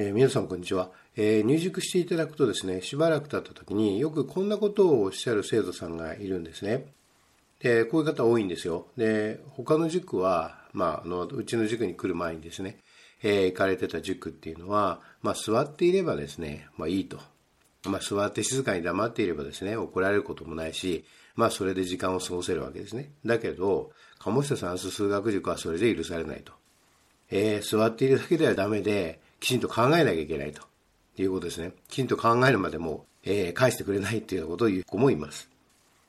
えー、皆さんこんにちは、えー、入塾していただくとですね、しばらく経った時によくこんなことをおっしゃる生徒さんがいるんですね。で、こういう方多いんですよ。で、他の塾は、まあ、あの、うちの塾に来る前にですね、えー、行かれてた塾っていうのは、まあ、座っていればですね、まあいいと。まあ、座って静かに黙っていればですね、怒られることもないし、まあ、それで時間を過ごせるわけですね。だけど、鴨下算数数学塾はそれで許されないと。えー、座っているだけではダメで、きちんと考えなきゃいけないということですね。きちんと考えるまでも、えー、返してくれないっていうようなことを言う子もいます。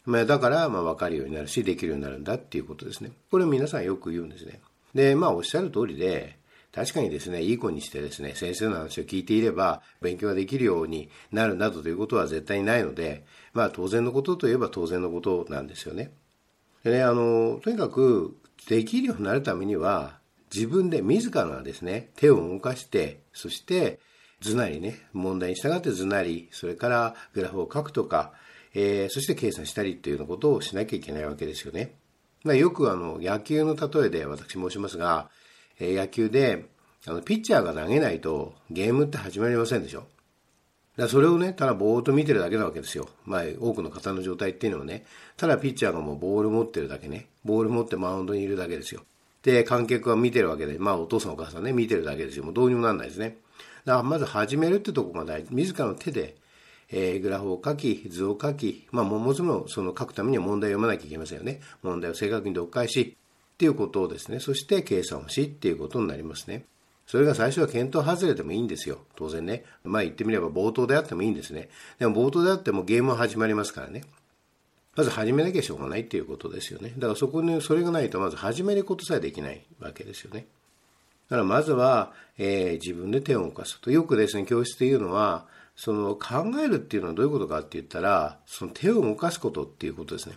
まあ、だから、まあ、分かるようになるし、できるようになるんだっていうことですね。これを皆さんよく言うんですね。で、まあ、おっしゃる通りで、確かにですね、いい子にしてですね、先生の話を聞いていれば、勉強ができるようになるなどということは絶対にないので、まあ、当然のことといえば当然のことなんですよね。でね、あの、とにかく、できるようになるためには、自分で自らですね、手を動かして、そして図なりね、問題に従って図なり、それからグラフを書くとか、えー、そして計算したりっていうようなことをしなきゃいけないわけですよね。まあ、よくあの、野球の例えで私申しますが、えー、野球で、あの、ピッチャーが投げないとゲームって始まりませんでしょ。だそれをね、ただぼーっと見てるだけなわけですよ。まあ、多くの方の状態っていうのはね、ただピッチャーがもうボール持ってるだけね、ボール持ってマウンドにいるだけですよ。で、観客は見てるわけで、まあお父さんお母さんね、見てるだけですよ。もうどうにもなんないですね。だからまず始めるってとこが大事。自らの手で、えー、グラフを書き、図を書き、まあももちろんその書くためには問題を読まなきゃいけませんよね。問題を正確に読解し、っていうことをですね、そして計算をしっていうことになりますね。それが最初は検討外れてもいいんですよ。当然ね。まあ言ってみれば冒頭であってもいいんですね。でも冒頭であってもゲームは始まりますからね。まず始めなきゃしょうがないっていうことですよね。だからそこに、それがないとまず始めることさえできないわけですよね。だからまずは、えー、自分で手を動かすと。よくですね、教室というのは、その考えるっていうのはどういうことかって言ったら、その手を動かすことっていうことですね。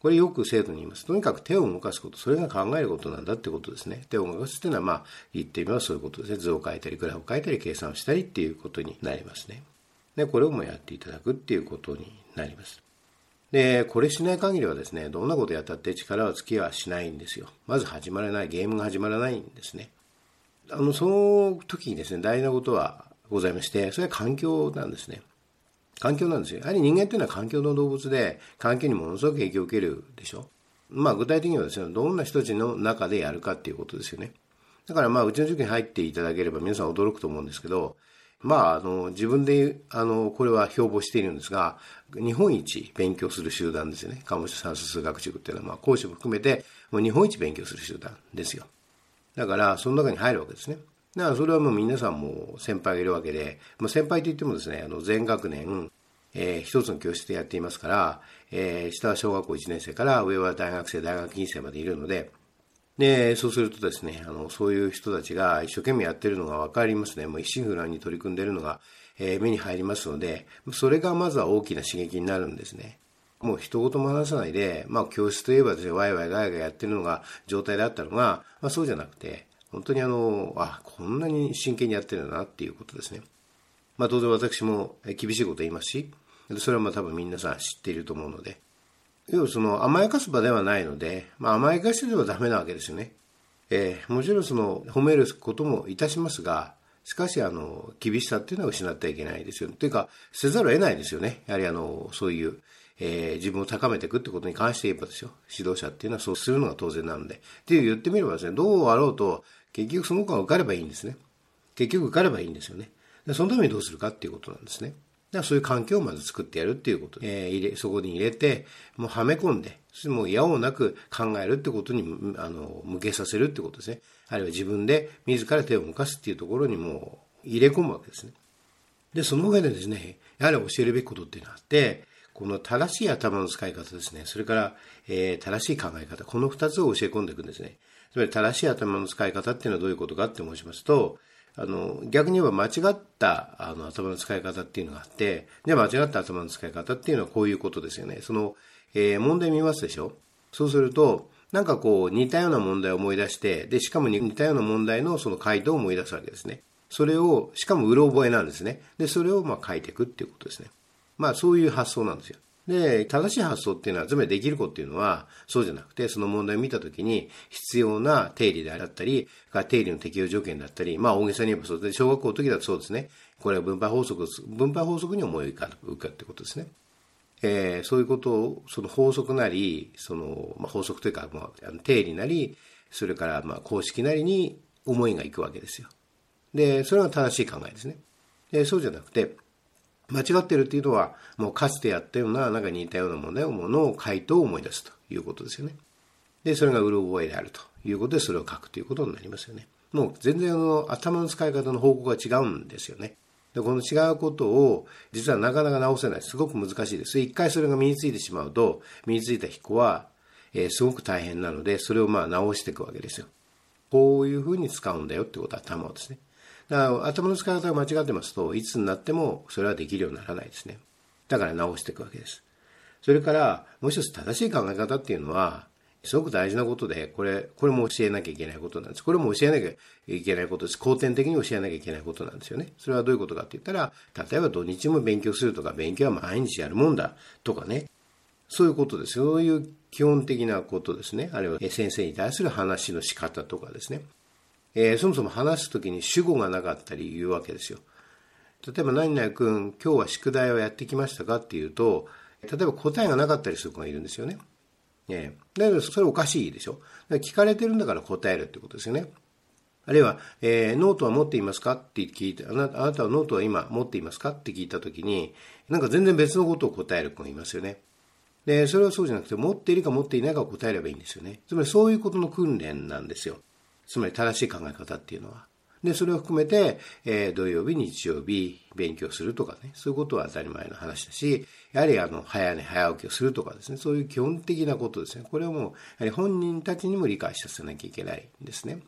これよく生徒に言います。とにかく手を動かすこと、それが考えることなんだってことですね。手を動かすっていうのは、まあ、言ってみればそういうことですね。図を書いたり、グラフを書いたり、計算をしたりっていうことになりますね。で、これをもやっていただくっていうことになります。で、これしない限りはですね、どんなことやったって力はつきはしないんですよ。まず始まらない、ゲームが始まらないんですね。あの、その時にですね、大事なことはございまして、それは環境なんですね。環境なんですよ。やはり人間というのは環境の動物で、環境にものすごく影響を受けるでしょ。まあ具体的にはですね、どんな人たちの中でやるかっていうことですよね。だからまあうちの塾に入っていただければ皆さん驚くと思うんですけど、まあ、あの、自分で、あの、これは標榜しているんですが、日本一勉強する集団ですよね。鴨下算数数学塾っていうのは、まあ、講師も含めて、もう日本一勉強する集団ですよ。だから、その中に入るわけですね。だから、それはもう皆さんも先輩がいるわけで、まあ、先輩といってもですね、あの、全学年、えー、一つの教室でやっていますから、えー、下は小学校1年生から上は大学生、大学院生までいるので、で、そうするとですね、あの、そういう人たちが一生懸命やってるのが分かりますね。もう一心不乱に取り組んでるのが、えー、目に入りますので、それがまずは大きな刺激になるんですね。もう一言も話さないで、まあ教室といえばですね、ワイワイガヤガヤやってるのが状態であったのが、まあそうじゃなくて、本当にあの、あ、こんなに真剣にやってるんだなっていうことですね。まあ当然私も厳しいこと言いますし、それはまあ多分皆さん知っていると思うので、要はその甘やかす場ではないので、まあ、甘やかしてではダメなわけですよね。えー、もちろんその褒めることもいたしますが、しかしあの厳しさっていうのは失ってはいけないですよ、ね。というか、せざるを得ないですよね。やはりあのそういう、えー、自分を高めていくってことに関して言えばですよ。指導者っていうのはそうするのが当然なので。っていう言ってみればですね、どうあろうと、結局その子が受かればいいんですね。結局受かればいいんですよね。でそのためにどうするかっていうことなんですね。だからそういう環境をまず作ってやるっていうことで、えー、入れ、そこに入れて、もうはめ込んで、もう嫌をなく考えるってことに、あの、向けさせるってことですね。あるいは自分で自ら手を動かすっていうところにもう入れ込むわけですね。で、その上でですね、やはり教えるべきことっていうのがあって、この正しい頭の使い方ですね。それから、えー、正しい考え方。この二つを教え込んでいくんですね。つまり正しい頭の使い方っていうのはどういうことかって申しますと、あの、逆に言えば間違ったあの頭の使い方っていうのがあって、じゃあ間違った頭の使い方っていうのはこういうことですよね。その、えー、問題見ますでしょ？そうすると、なんかこう似たような問題を思い出して、で、しかも似たような問題のその回答を思い出すわけですね。それを、しかもうろ覚えなんですね。で、それをまあ書いていくっていうことですね。まあそういう発想なんですよ。で、正しい発想っていうのは、つまりできる子っていうのは、そうじゃなくて、その問題を見たときに、必要な定理であったり、定理の適用条件だったり、まあ大げさに言えばそうで、小学校の時だとそうですね。これは分配法則、分配法則に思い浮かぶかってことですね。えー、そういうことを、その法則なり、その、まあ、法則というか、まあ、定理なり、それから、まあ、公式なりに思いがいくわけですよ。で、それが正しい考えですね。で、そうじゃなくて、間違ってるっていうのは、もうかつてやったような、なんか似たような問題を、ものを回答を思い出すということですよね。で、それがうる覚えであるということで、それを書くということになりますよね。もう全然あの、頭の使い方の方向が違うんですよね。で、この違うことを、実はなかなか直せない。すごく難しいです。一回それが身についてしまうと、身についた人は、えー、すごく大変なので、それをまあ直していくわけですよ。こういうふうに使うんだよってことは頭をですね。だから頭の使い方が間違ってますと、いつになってもそれはできるようにならないですね。だから直していくわけです。それから、もう一つ正しい考え方っていうのは、すごく大事なことで、これ、これも教えなきゃいけないことなんです。これも教えなきゃいけないことです。後天的に教えなきゃいけないことなんですよね。それはどういうことかって言ったら、例えば土日も勉強するとか、勉強は毎日やるもんだとかね。そういうことです。そういう基本的なことですね。あるいは先生に対する話の仕方とかですね。えー、そもそも話すときに主語がなかったり言うわけですよ。例えば、何々君、今日は宿題をやってきましたかっていうと、例えば答えがなかったりする子がいるんですよね。え、だけど、それおかしいでしょ。聞かれてるんだから答えるってことですよね。あるいは、えー、ノートは持っていますかって聞いて、あなたはノートは今持っていますかって聞いたときに、なんか全然別のことを答える子がいますよね。で、それはそうじゃなくて、持っているか持っていないかを答えればいいんですよね。つまりそういうことの訓練なんですよ。つまり正しい考え方っていうのは。で、それを含めて、えー、土曜日、日曜日、勉強するとかね、そういうことは当たり前の話だし、やはりあの、早寝早起きをするとかですね、そういう基本的なことですね。これをもう、やはり本人たちにも理解させなきゃいけないんですね。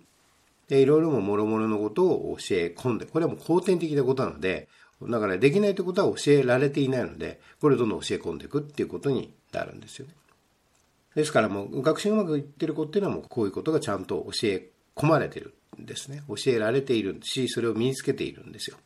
で、いろいろも諸々のことを教え込んで、これはもう後天的なことなので、だからできないということは教えられていないので、これをどんどん教え込んでいくっていうことになるんですよね。ですからもう学習うまくいってる子っていうのはもうこういうことがちゃんと教え込まれてるんですね。教えられているし、それを身につけているんですよ。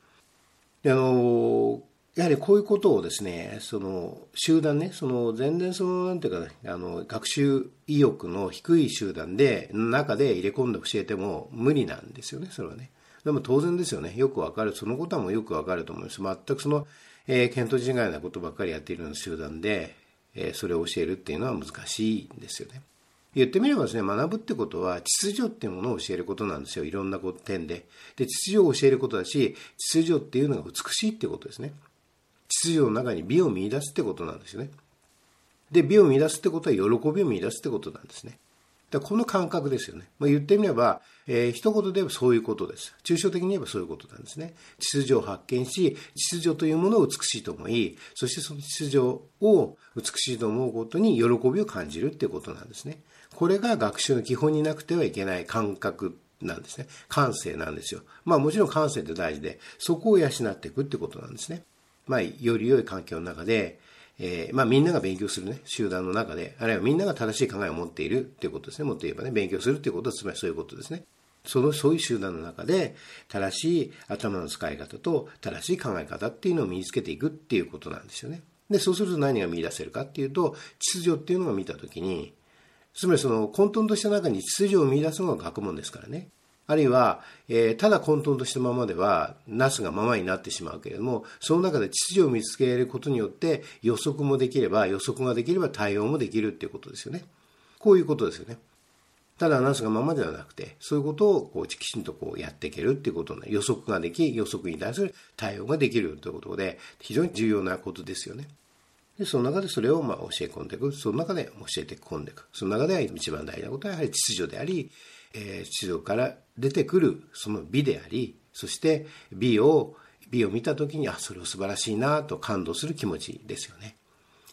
であのやはりこういうことをですね、その集団ね、その全然その、なんていうかね、あの、学習意欲の低い集団で、中で入れ込んで教えても無理なんですよね、それはね。でも当然ですよね。よくわかる。そのことはもうよくわかると思います。全くその、えー、見当違いなことばっかりやっているような集団で、えー、それを教えるっていうのは難しいんですよね。言ってみればですね、学ぶってことは秩序っていうものを教えることなんですよ。いろんな点で。で、秩序を教えることだし、秩序っていうのが美しいってことですね。秩序の中に美を見出すってことなんですよね。で、美を見出すってことは喜びを見出すってことなんですね。だこの感覚ですよね。まあ、言ってみれば、えー、一言で言えばそういうことです。抽象的に言えばそういうことなんですね。秩序を発見し、秩序というものを美しいと思い、そしてその秩序を美しいと思うことに喜びを感じるっていうことなんですね。これが学習の基本になくてはいけない感覚なんですね。感性なんですよ。まあもちろん感性って大事で、そこを養っていくってことなんですね。まあ、より良い環境の中で、えー、まあみんなが勉強するね、集団の中で、あるいはみんなが正しい考えを持っているっていうことですね。もっと言えばね、勉強するっていうことは、つまりそういうことですね。その、そういう集団の中で、正しい頭の使い方と正しい考え方っていうのを身につけていくっていうことなんですよね。で、そうすると何が見出せるかっていうと、秩序っていうのを見たときに、つまりその混沌とした中に秩序を見出すのが学問ですからね。あるいは、えー、ただ混沌としたままでは、なすがままになってしまうけれども、その中で秩序を見つけることによって予測もできれば、予測ができれば対応もできるっていうことですよね。こういうことですよね。ただ、なすがままではなくて、そういうことをこうきちんとこうやっていけるっていうことな予測ができ、予測に対する対応ができるということで、非常に重要なことですよね。で、その中でそれをまあ教え込んでいく。その中で教えて込んでいく。その中で一番大事なことはやはり秩序であり、えー、秩序から出てくるその美であり、そして美を、美を見たときに、あ、それを素晴らしいなと感動する気持ちですよね。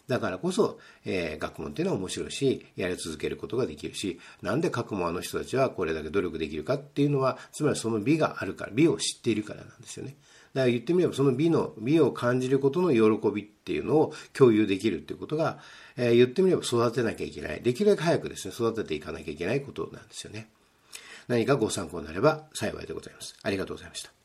だからこそ、えー、学問っていうのは面白いし、やり続けることができるし、なんで学問あの人たちはこれだけ努力できるかっていうのは、つまりその美があるから、美を知っているからなんですよね。だから言ってみれば、その美の、美を感じることの喜びっていうのを共有できるっていうことが、えー、言ってみれば育てなきゃいけない。できるだけ早くですね、育てていかなきゃいけないことなんですよね。何かご参考になれば幸いでございます。ありがとうございました。